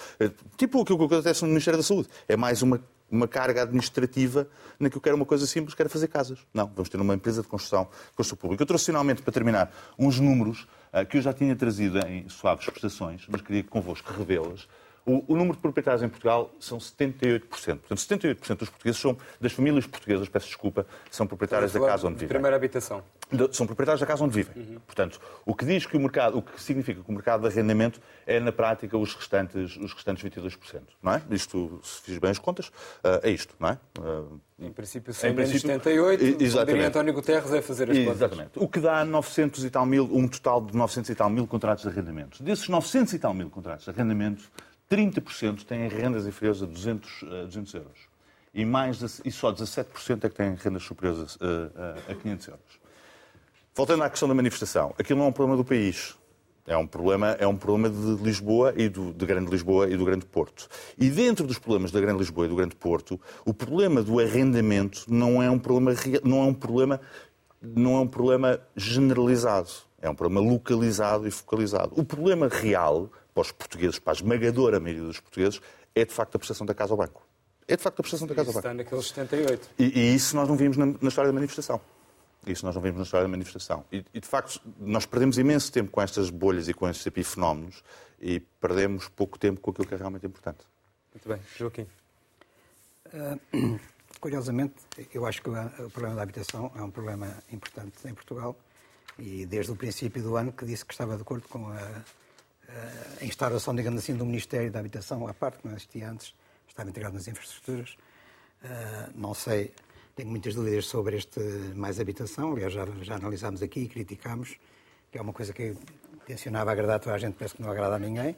Tipo o que acontece no Ministério da Saúde. É mais uma, uma carga administrativa na que quero uma coisa simples, quero fazer casas. Não, vamos ter uma empresa de construção, construção pública. Eu trouxe finalmente, para terminar, uns números uh, que eu já tinha trazido em suaves prestações, mas queria convosco revê-las. O, o, número de proprietários em Portugal são 78%. Portanto, 78% dos portugueses são, das famílias portuguesas, peço desculpa, são proprietárias da casa onde vivem. Primeira habitação. São proprietários da casa onde vivem. Uhum. Portanto, o que diz que o mercado, o que significa que o mercado de arrendamento é, na prática, os restantes, os restantes 22%. Não é? Isto, se fiz bem as contas, uh, é isto, não é? Uh, em princípio, são menos 78, exatamente. António Guterres é fazer as contas. Exatamente. O que dá 900 e tal mil, um total de 900 e tal mil contratos de arrendamento. Desses 900 e tal mil contratos de arrendamento, 30% têm rendas inferiores a 200, a 200 euros. E, mais e só 17% é que têm rendas superiores a, a, a 500 euros. Voltando à questão da manifestação, aquilo não é um problema do país. É um problema, é um problema de Lisboa e do, de Grande Lisboa e do Grande Porto. E dentro dos problemas da Grande Lisboa e do Grande Porto, o problema do arrendamento não é um problema, não é um problema, não é um problema generalizado. É um problema localizado e focalizado. O problema real para os portugueses, para a esmagadora maioria dos portugueses, é de facto a prestação da casa ao banco. É de facto a prestação da casa ao banco. Está naqueles 78. E, e isso nós não vimos na, na, história da manifestação. Isso nós não vimos na história da manifestação. E, e, de facto, nós perdemos imenso tempo com estas bolhas e com estes epifenómenos e perdemos pouco tempo com aquilo que é realmente importante. Muito bem. Joaquim. Uh, curiosamente, eu acho que o problema da habitação é um problema importante em Portugal e desde o princípio do ano que disse que estava de acordo com a a instauração, digamos assim, do Ministério da Habitação, à parte que não existia antes, estava integrado nas infraestruturas. Não sei, tenho muitas dúvidas sobre este mais habitação, aliás, já, já analisámos aqui e criticámos, que é uma coisa que tencionava agradar a toda a gente, parece que não agrada a ninguém.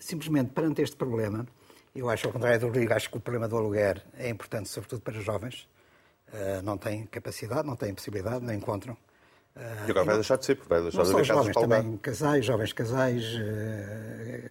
Simplesmente perante este problema, eu acho, ao contrário do Rodrigo, acho que o problema do aluguer é importante, sobretudo para os jovens. Não têm capacidade, não têm possibilidade, não encontram. E agora vai deixar de ser, porque vai deixar não de haver casas jovens, para alugar. também casais, jovens casais, eh,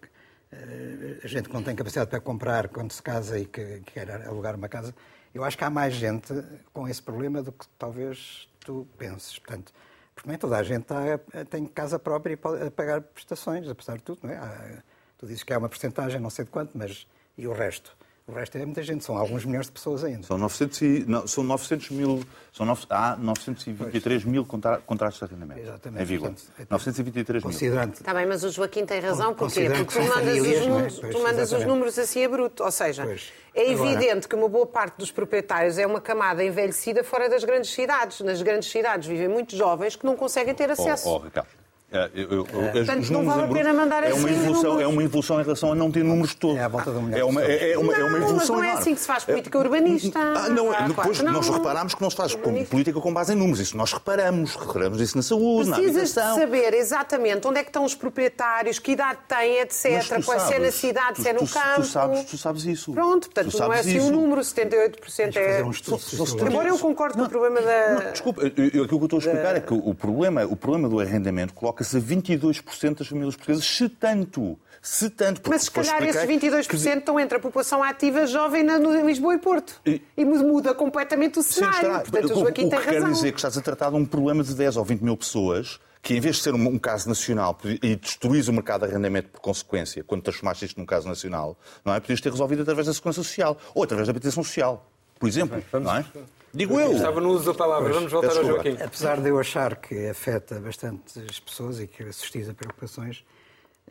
eh, a gente que não tem capacidade para comprar quando se casa e que quer alugar uma casa. Eu acho que há mais gente com esse problema do que talvez tu penses. Portanto, porque nem toda a gente está, tem casa própria e pode pagar prestações, apesar de tudo. Não é? Há- tu dizes que há uma porcentagem, não sei de quanto, mas e o resto? O resto é muita gente, são alguns milhões de pessoas ainda. São 900, e, não, são 900 mil, são nove, há 923 mil contra, contratos de arrendamento. Exatamente, Em vigor. portanto, é- 923 mil. Considerando Está bem, mas o Joaquim tem razão, porquê? Porque que tu mandas, famílias, os é? números, Pois, tu mandas os exatamente. números assim a bruto. Ou seja, Pois. é Agora- evidente que uma boa parte dos proprietários é uma camada envelhecida fora das grandes cidades. Nas grandes cidades vivem muitos jovens que não conseguem ter acesso. Oh, oh, eu- eu- eu- Portanto, os não vale a pena mandar é uma assim os evolução números. É uma evolução em relação a não ter números todos. É à volta um milhão é uma, de é, é uma, é uma Não, mas evolução não é enorme. assim que se faz política urbanista. Ah, não, Ah, depois não. nós reparámos que não se faz Urbanista. política com base em números. Isso nós reparamos. Reparamos isso na saúde, na Precisas de habitação. saber exatamente onde é que estão os proprietários, que idade têm, etc. Tu Se é na cidade, tu- se é no tu- tu campo. sabes- tu sabes isso. Pronto, portanto, Tu não é sabes assim o número, 78% Tens que fazer é. um estudo. Embora eu concorde com o problema da. Desculpa, aquilo que eu estou a explicar é que o problema, o problema do arrendamento coloca-se a 22% das famílias portuguesas, se tanto. Se tanto. porque Mas se calhar esses expliquei 22% estão entre a população ativa jovem na, Lisboa e Porto. E- E muda completamente o Sim, cenário. estará. Portanto, o o, Joaquim o tem que quer razão. dizer que estás a tratar de um problema de 10 ou 20 mil pessoas que, em vez de ser um, um caso nacional e destruís o mercado de arrendamento por consequência, quando transformaste isto num caso nacional, não é? Podias ter resolvido através da segurança social ou através da habitação social, por exemplo. vamos- não é? Digo eu. Estava no uso da palavra. Vamos voltar ao. Joaquim. Apesar de eu achar que afeta bastantes pessoas e que suscita preocupações,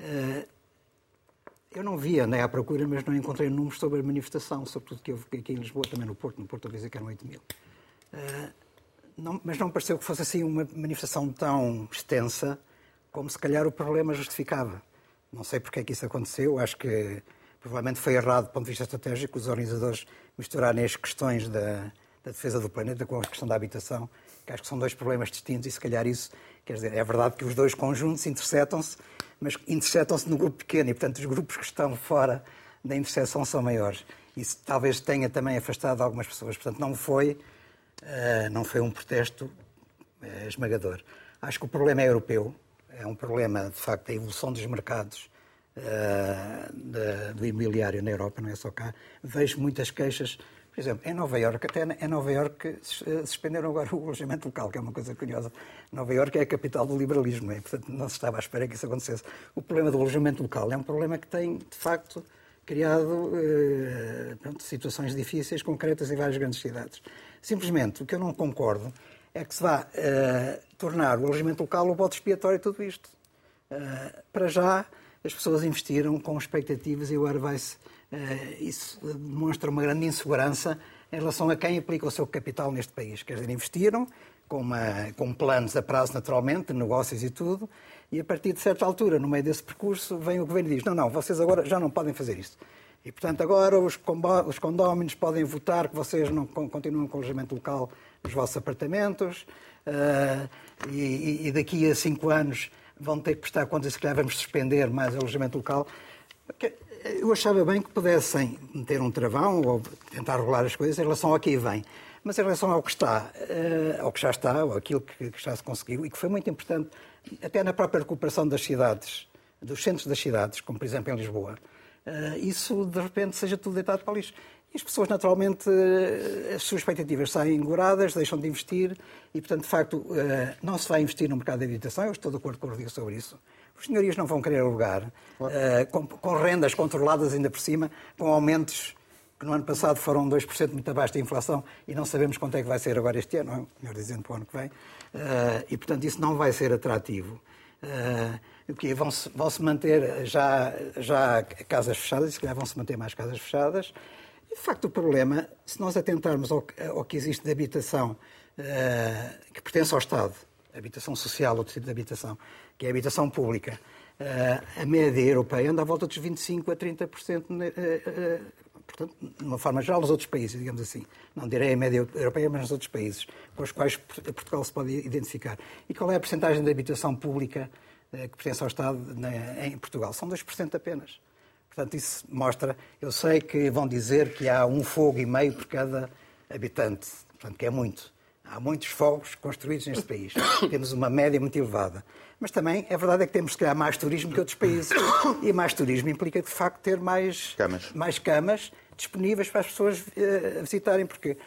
eh, eu não vi, andei à procura, mas não encontrei números sobre a manifestação, sobretudo que houve aqui em Lisboa, também no Porto. No Porto, eu dizer que eram 8 mil. Eh, não- mas não me pareceu que fosse assim uma manifestação tão extensa como se calhar o problema justificava. Não sei porque é que isso aconteceu, acho que provavelmente foi errado do ponto de vista estratégico os organizadores misturarem as questões da, da defesa do planeta com a questão da habitação, que acho que são dois problemas distintos e se calhar isso, quer dizer, é verdade que os dois conjuntos interceptam-se, mas interceptam-se no grupo pequeno e, portanto, os grupos que estão fora da interseção são maiores. Isso talvez tenha também afastado algumas pessoas. Portanto, não foi, eh, não foi um protesto eh, esmagador. Acho que o problema é europeu, é um problema, de facto, da evolução dos mercados eh, do imobiliário na Europa, não é só cá. Vejo muitas queixas, por exemplo, em Nova Iorque, até em Nova Iorque eh, suspenderam agora o alojamento local, que é uma coisa curiosa. Nova Iorque é a capital do liberalismo, é? portanto não se estava à espera que isso acontecesse. O problema do alojamento local é um problema que tem, de facto, criado eh, pronto, situações difíceis, concretas em várias grandes cidades. Simplesmente, o que eu não concordo é que se vá eh, tornar o alojamento local o bode expiatório de tudo isto. Eh, para já, as pessoas investiram com expectativas e agora vai-se. Eh, isso demonstra uma grande insegurança em relação a quem aplica o seu capital neste país. Quer dizer, investiram com, uma, com planos a prazo, naturalmente, negócios e tudo, e a partir de certa altura, no meio desse percurso, vem o governo e diz: não, não, vocês agora já não podem fazer isto. E, portanto, agora os, condóminos podem votar que vocês não con- continuam com o alojamento local nos vossos apartamentos eh, e, daqui a cinco anos vão ter que prestar contas se calhar vamos suspender mais alojamento local. Eu achava bem que pudessem meter um travão ou tentar regular as coisas em relação ao que vem. Mas em relação ao que está, eh, ao que já está, ou aquilo que, já se conseguiu, e que foi muito importante, até na própria recuperação das cidades, dos centros das cidades, como por exemplo em Lisboa, eh, isso de repente seja tudo deitado para o lixo. E as pessoas, naturalmente, eh, as suas expectativas saem engoradas, deixam de investir e, portanto, de facto, não se vai investir no mercado de habitação. Eu estou de acordo com o Rodrigo sobre isso. Os senhorias não vão querer alugar, eh, com, com rendas controladas ainda por cima, com aumentos que no ano passado foram 2% muito abaixo da inflação e não sabemos quanto é que vai ser agora este ano, melhor dizendo, para o ano que vem. Eh, e, portanto, isso não vai ser atrativo. Eh, o quê? Vão-se vão -se manter já, já casas fechadas, e se calhar vão-se manter mais casas fechadas. E, de facto, o problema, se nós atentarmos ao, que- ao que existe de habitação eh, que pertence ao Estado, habitação social, outro tipo de habitação, que é a habitação pública, uh, a média europeia anda à volta dos 25% a 30%, uh, uh, portanto, de uma forma geral, nos outros países, digamos assim. Não direi a média europeia, mas nos outros países, com os quais Portugal se pode identificar. E qual é a percentagem de habitação pública que pertence ao Estado em Portugal? São 2% apenas. Portanto, isso mostra. Eu sei que vão dizer que há um fogo e meio por cada habitante, portanto, que é muito. Há muitos fogos construídos neste país. Temos uma média muito elevada. Mas também é verdade é que temos, se calhar, mais turismo que outros países. E mais turismo implica, de facto, ter mais camas, mais camas disponíveis para as pessoas uh, visitarem. Porque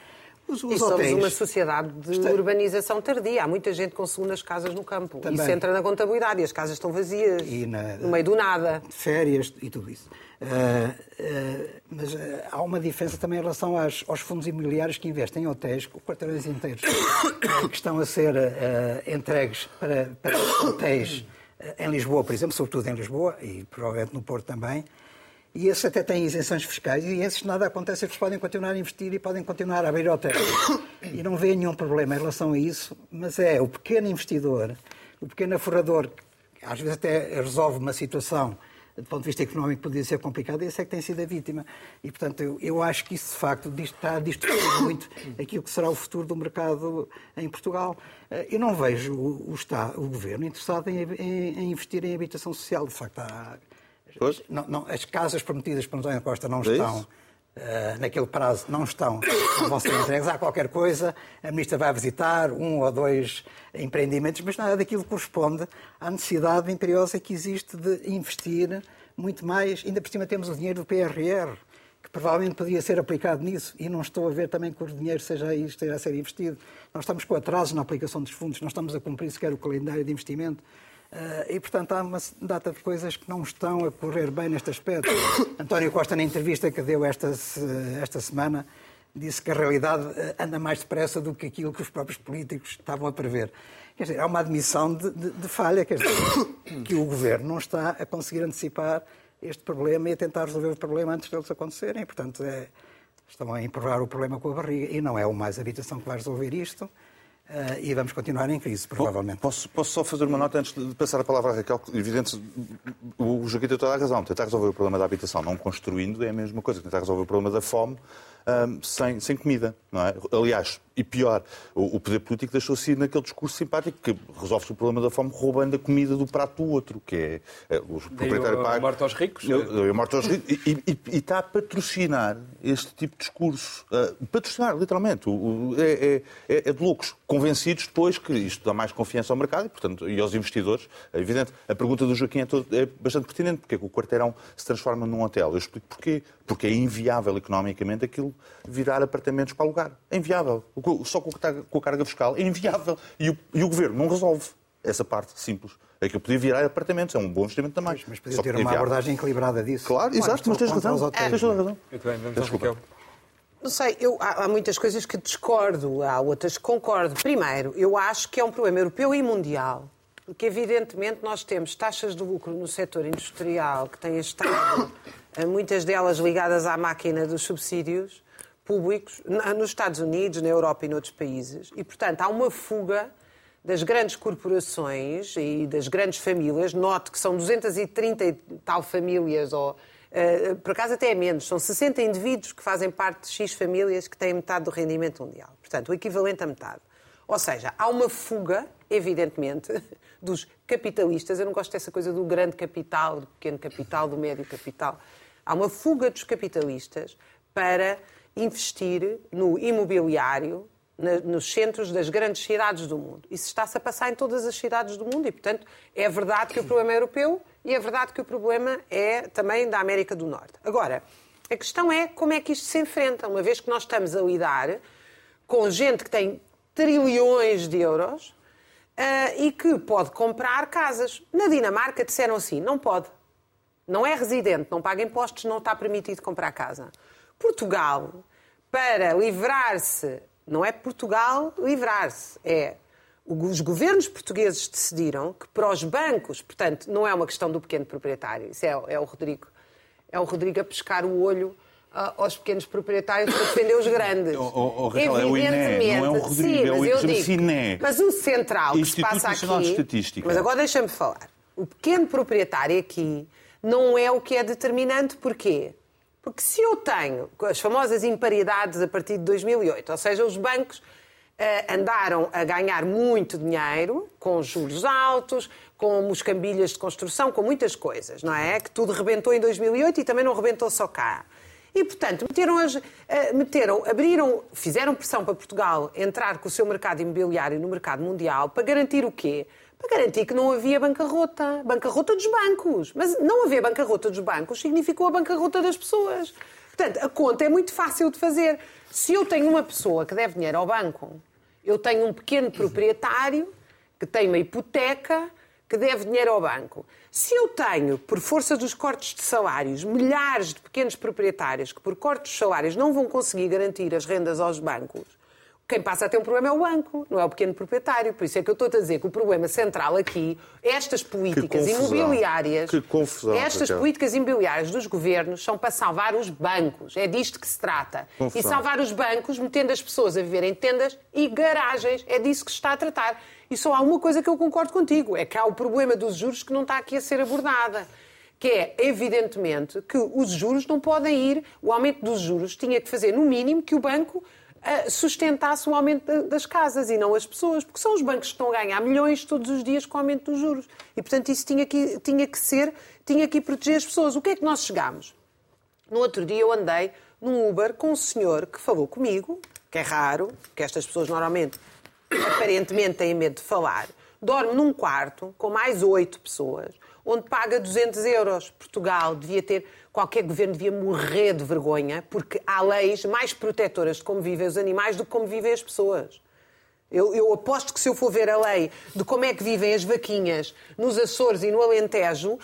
os, os e somos hotéis... uma sociedade de Está... urbanização tardia. Há muita gente com segundas casas no campo. Também. Isso entra na contabilidade e as casas estão vazias, na... no meio do nada. Férias e tudo isso. Uh, uh, mas uh, há uma diferença também em relação às, aos fundos imobiliários que investem em hotéis, quarteirões inteiros, que estão a ser entregues para, para hotéis em Lisboa, por exemplo, sobretudo em Lisboa e provavelmente no Porto também, e esses até têm isenções fiscais e esses nada acontece, eles podem continuar a investir e podem continuar a abrir hotéis. E não vê nenhum problema em relação a isso, mas é o pequeno investidor, o pequeno aforrador, que às vezes até resolve uma situação do ponto de vista económico podia ser complicado, esse é que tem sido a vítima. E, portanto, eu, eu acho que isso, de facto, está a distorcer muito aquilo que será o futuro do mercado em Portugal. Eh, eu não vejo o, o, Estado, o Governo interessado em, em, em investir em habitação social. De facto, há não, não, as casas prometidas por António Costa não é estão. Uh, naquele prazo não estão, não vão ser entregues. Há qualquer coisa, a Ministra vai visitar um ou dois empreendimentos, mas nada daquilo corresponde à necessidade imperiosa que existe de investir muito mais. Ainda por cima temos o dinheiro do PRR, que provavelmente podia ser aplicado nisso, e não estou a ver também que o dinheiro seja aí, esteja a ser investido. Nós estamos com atraso na aplicação dos fundos, não estamos a cumprir sequer o calendário de investimento. Uh, e, portanto, há uma data de coisas que não estão a correr bem neste aspecto. António Costa, na entrevista que deu esta, esta semana, disse que a realidade ah, anda mais depressa do que aquilo que os próprios políticos estavam a prever. Quer dizer, há uma admissão de, de, de falha, quer dizer, que o governo não está a conseguir antecipar este problema e a tentar resolver o problema antes deles acontecerem. Portanto, é, estão a empurrar o problema com a barriga. E não é o mais habitação que vai resolver isto. Uh, e vamos continuar em crise, provavelmente. Posso, posso, só fazer uma nota antes de passar a palavra à Raquel? Evidente, o Joaquim tem toda a razão. Tentar resolver o problema da habitação não construindo é a mesma coisa que tentar resolver o problema da fome um, sem, sem comida, não é? Aliás, e pior, o, poder político deixou-se ir naquele discurso simpático que resolve-se o problema da fome roubando a comida do prato do outro, que é, é o proprietário paga... morte aos ricos. Eu, morte aos ricos. E, e, e, está a patrocinar este tipo de discurso. Uh, patrocinar, literalmente. O, é, é, é, de loucos. Convencidos depois que isto dá mais confiança ao mercado e, portanto, e aos investidores. É evidente. A pergunta do Joaquim é, todo, é bastante pertinente. Porque é que o quarteirão se transforma num hotel? Eu explico porquê. Porque é inviável economicamente aquilo virar apartamentos para alugar. É inviável. Só com a carga fiscal é inviável. E o, e o governo não resolve essa parte simples. É que eu podia virar apartamentos, é um bom investimento também. Mas podia ter uma abordagem equilibrada disso. Claro, claro exato, mas tens razão. Tens razão. Muito bem, vamos Desculpa. Não sei, eu, há, há, muitas coisas que discordo, há outras que concordo. Primeiro, eu acho que é um problema europeu e mundial, porque evidentemente nós temos taxas de lucro no setor industrial que têm estado, muitas delas ligadas à máquina dos subsídios, públicos nos Estados Unidos, na Europa e noutros países. E, portanto, há uma fuga das grandes corporações e das grandes famílias. Note que são 230 e tal famílias, ou uh, por acaso até é menos, são 60 indivíduos que fazem parte de X famílias que têm metade do rendimento mundial. Portanto, o equivalente a metade. Ou seja, há uma fuga, evidentemente, dos capitalistas. Eu não gosto dessa coisa do grande capital, do pequeno capital, do médio capital. Há uma fuga dos capitalistas para investir no imobiliário nos centros das grandes cidades do mundo. Isso está-se a passar em todas as cidades do mundo e, portanto, é verdade que o problema é europeu e é verdade que o problema é também da América do Norte. Agora, a questão é como é que isto se enfrenta, uma vez que nós estamos a lidar com gente que tem trilhões de euros uh, e que pode comprar casas. Na Dinamarca disseram assim, não pode. Não é residente, não paga impostos, não está permitido comprar casa. Portugal, para livrar-se, não é Portugal livrar-se, é os governos portugueses decidiram que para os bancos, portanto, não é uma questão do pequeno proprietário, isso é, é o Rodrigo, é o Rodrigo a pescar o olho ah, aos pequenos proprietários para defender os grandes. Oh, oh, oh, Raquel, é o INE, não é o Rodrigo, sim, é o mas eu digo, INE. Mas o central que se Instituto passa Nacional de aqui... Estatística. Mas agora deixa-me falar. O pequeno proprietário aqui não é o que é determinante. Porquê? Porque se eu tenho as famosas imparidades a partir de 2008, ou seja, os bancos eh, andaram a ganhar muito dinheiro com juros altos, com moscambilhas de construção, com muitas coisas, não é? Que tudo rebentou em 2008 e também não rebentou só cá. E, portanto, meteram, as, eh, meteram, abriram, fizeram pressão para Portugal entrar com o seu mercado imobiliário no mercado mundial para garantir o quê? Para garantir que não havia bancarrota. Bancarrota dos bancos. Mas não haver bancarrota dos bancos significou a bancarrota das pessoas. Portanto, a conta é muito fácil de fazer. Se eu tenho uma pessoa que deve dinheiro ao banco, eu tenho um pequeno proprietário que tem uma hipoteca que deve dinheiro ao banco. Se eu tenho, por força dos cortes de salários, milhares de pequenos proprietários que, por cortes de salários, não vão conseguir garantir as rendas aos bancos, quem passa a ter um problema é o banco, não é o pequeno proprietário. Por isso é que eu estou a dizer que o problema central aqui, estas políticas imobiliárias, Que confusão, estas Raquel. políticas imobiliárias dos governos são para salvar os bancos. É disto que se trata. Confusão. E salvar os bancos metendo as pessoas a viver em tendas e garagens. É disso que se está a tratar. E só há uma coisa que eu concordo contigo, é que há o problema dos juros que não está aqui a ser abordada. Que é, evidentemente, que os juros não podem ir, o aumento dos juros tinha que fazer, no mínimo, que o banco sustentasse o aumento da- das casas e não as pessoas, porque são os bancos que estão a ganhar milhões todos os dias com o aumento dos juros. E, portanto, isso tinha que, tinha que ser, tinha que proteger as pessoas. O que é que nós chegámos? No outro dia eu andei num Uber com um senhor que falou comigo, que é raro, que estas pessoas normalmente, aparentemente, têm medo de falar. Dorme num quarto com mais oito pessoas, onde paga 200 euros. Portugal devia ter, qualquer governo devia morrer de vergonha, porque há leis mais protetoras de como vivem os animais do que como vivem as pessoas. Eu, eu aposto que se eu for ver a lei de como é que vivem as vaquinhas nos Açores e no Alentejo,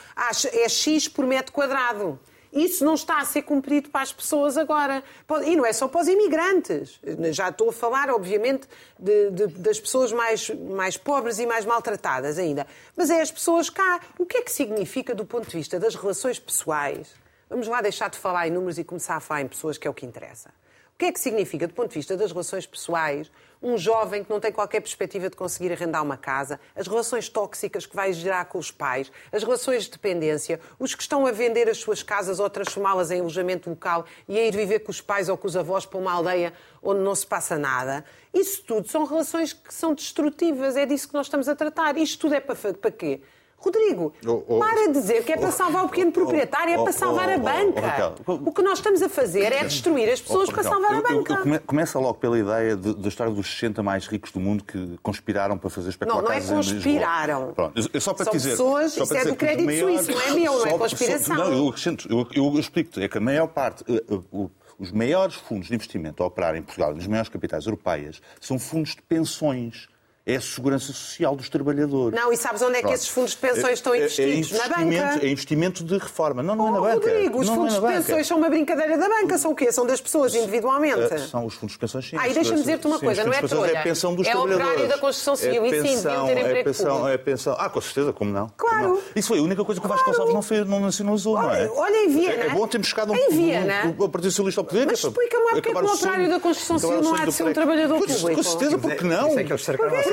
é X por metro quadrado. Isso não está a ser cumprido para as pessoas agora. E não é só para os imigrantes. Já estou a falar, obviamente, de- de- das pessoas mais, mais pobres e mais maltratadas ainda. Mas é as pessoas cá. O que é que significa do ponto de vista das relações pessoais? Vamos lá deixar de falar em números e começar a falar em pessoas, que é o que interessa. O que é que significa, do ponto de vista das relações pessoais, um jovem que não tem qualquer perspectiva de conseguir arrendar uma casa, as relações tóxicas que vai gerar com os pais, as relações de dependência, os que estão a vender as suas casas ou transformá-las em alojamento local e a ir viver com os pais ou com os avós para uma aldeia onde não se passa nada. Isso tudo são relações que são destrutivas, é disso que nós estamos a tratar. Isto tudo é para, para quê? Rodrigo, Oh, oh, para de dizer que é para salvar o pequeno proprietário, é oh, para salvar oh, a oh, banca. oh, O que nós estamos a fazer é destruir as pessoas Oh, para salvar a eu- eu- banca. eu come- Começa logo pela ideia de- da história dos 60 mais ricos do mundo que conspiraram para fazer especular Não, não é conspiraram. Pronto, eu- eu só para São dizer, pessoas- só isso para é dizer do crédito suíço, não é meu, não é conspiração. só- não, eu eu, eu, eu explico-te, é que a maior parte, eh, eh, os maiores fundos de investimento a operar em Portugal, nas maiores capitais europeias, são fundos de pensões. É a segurança social dos trabalhadores. Não, e sabes onde é que Pronto. esses fundos de pensões estão É- é investidos? Na banca. É investimento de reforma. Não, não é Oh, na banca. Rodrigo, os Não é fundos na de banca. pensões são uma brincadeira da banca. São o quê? São das pessoas individualmente. Eh, São os fundos de pensões, sim. Ah, e deixa-me dizer-te uma Sim, coisa, não é de trolha. É a pensão dos É operário trabalhadores. da construção civil, É e sim, deviam pensão, ter é emprego pensão, público. é pensão. Ah, com certeza, como não? Claro. Como não? Isso foi a única coisa que o Vasco Claro. Gonçalves não, fez, não nacionalizou, não é? Olha- em Viena. É, é bom termos chegado Em um, Viena. um, um, Partido Socialista ao poder. Mas é explica-me lá porque é que o o sonho- operário da construção civil não há de ser um trabalhador público. Com certeza, porque não? Isso é que eles cercaram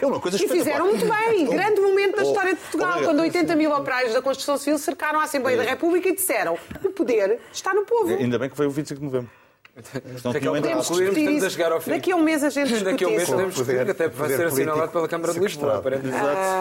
É uma coisa E fizeram muito bem. Grande momento da Oh, história de Portugal, quando 80 mil operários da construção civil cercaram a Assembleia da República e disseram o poder está no povo. Ainda bem que foi o 25 de novembro. Raquel, tinham entrado. Podemos a chegar ao fim. Daqui a um mês a gente Daqui a um mês podemos discutir, Poder- até vai ser assinalado pela Câmara de Lisboa.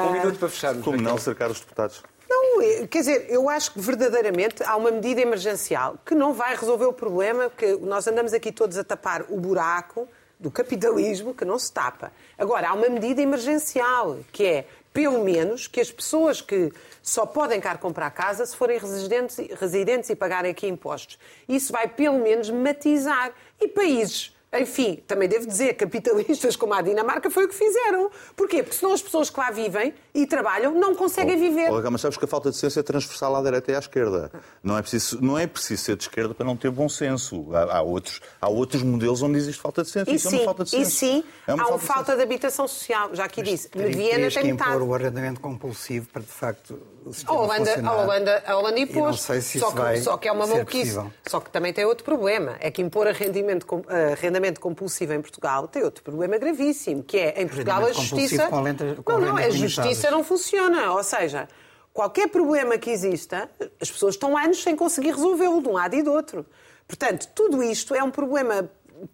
Um minuto para fecharmos. Como não cercar os deputados? Não, eh, quer dizer, eu acho que verdadeiramente há uma medida emergencial que não vai resolver o problema, porque nós andamos aqui todos a tapar o buraco do capitalismo que não se tapa. Agora, há uma medida emergencial, que é, pelo menos, que as pessoas que só podem cá comprar casa se forem residentes, residentes e pagarem aqui impostos. Isso vai, pelo menos, matizar. E países enfim, também devo dizer, capitalistas como a Dinamarca foi o que fizeram. Porquê? Porque senão as pessoas que lá vivem e trabalham não conseguem viver. Olha, mas sabes que a falta de senso é transversal à direita e à esquerda. Não é preciso, não é preciso ser de esquerda para não ter bom senso. Há, há outros, há outros modelos onde existe falta de senso. E Isso sim, é uma falta de senso. e sim é uma há uma de falta de habitação social. Já aqui disse, Terias- Mediana tem que impor metade. o arrendamento compulsivo para, de facto, o sistema A Holanda, a Holanda, a Holanda E impôs. não sei se só, que, vai só que é uma maluquice. possível. Só que também tem outro problema. É que impor arrendamento, com- arrendamento compulsivo em Portugal tem outro problema gravíssimo, que é, em Portugal, a justiça... com lenta- com não, não, a justiça limitadas. não funciona. Ou seja, qualquer problema que exista, as pessoas estão anos sem conseguir resolvê-lo de um lado e do outro. Portanto, tudo isto é um problema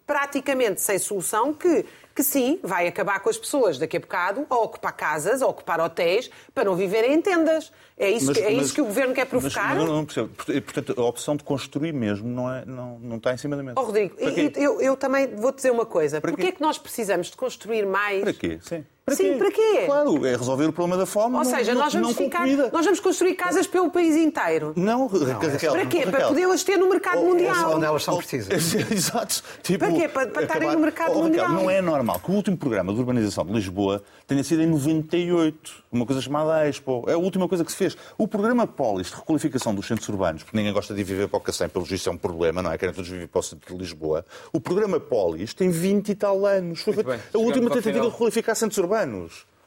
praticamente sem solução que, que sim, vai acabar com as pessoas daqui a bocado a ocupar casas, a ocupar hotéis, para não viverem em tendas. É isso, Mas- que, é mas- isso que o governo quer provocar? Mas, não, não percebo. Portanto, a opção de construir mesmo não, é, não, não está em cima da mesa. Ó, Rodrigo, eu, eu também vou-te dizer uma coisa. Porquê quê? é que nós precisamos de construir mais? Para quê? Sim. Sim, para quê? Claro, é resolver o problema da fome. Ou não- seja, não, nós vamos não ficar, comida. nós vamos construir casas pelo país inteiro. Não, Raquel. Para quê? Para Raquel. podê-las ter no mercado oh, mundial. Onde elas são precisas. Exato. Tipo, Para quê? Para- para estarem no mercado Oh, Raquel, mundial. Não é normal que o último programa de urbanização de Lisboa tenha sido em 98, uma coisa chamada Expo. É a última coisa que se fez. O programa Polis de requalificação dos centros urbanos, porque ninguém gosta de viver para o Cacém, pelo visto é um problema, não é? Querem todos viver para o centro de Lisboa. O programa Polis tem 20 e tal anos. Foi a última tentativa de requalificar centros urbanos.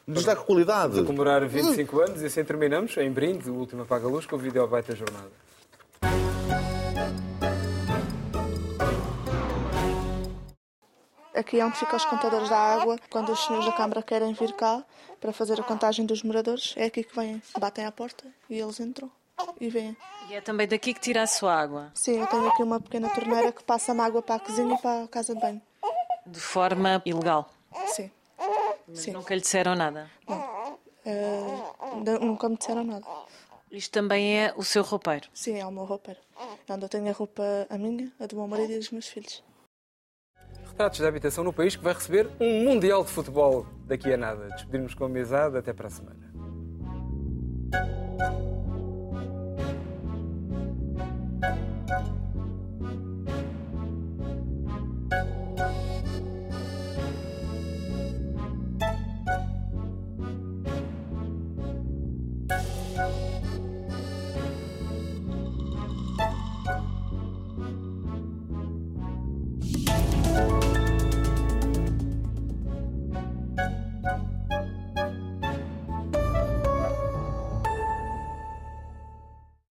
Nos dá qualidade. a comemorar 25 anos e assim terminamos em brinde, o último apaga a luz, com o vídeo baita jornada. Aqui é onde ficam os contadores da água. Quando os senhores da Câmara querem vir cá para fazer a contagem dos moradores, é aqui que vêm. Batem à porta e eles entram e vêm. E é também daqui que tira a sua água, Sim, eu tenho aqui uma pequena torneira que passa-me água para a cozinha e para a casa de banho. de forma ilegal. Sim. Mas Sim. nunca lhe disseram nada. Eh, nu- nunca me disseram nada. Isto também é o seu roupeiro. Sim, é o meu roupeiro. É onde eu tenho a roupa, a minha, a do meu marido e dos meus filhos. Retratos da habitação no país que vai receber um Mundial de Futebol daqui a nada. Despedirmos com amizade. Até para a semana.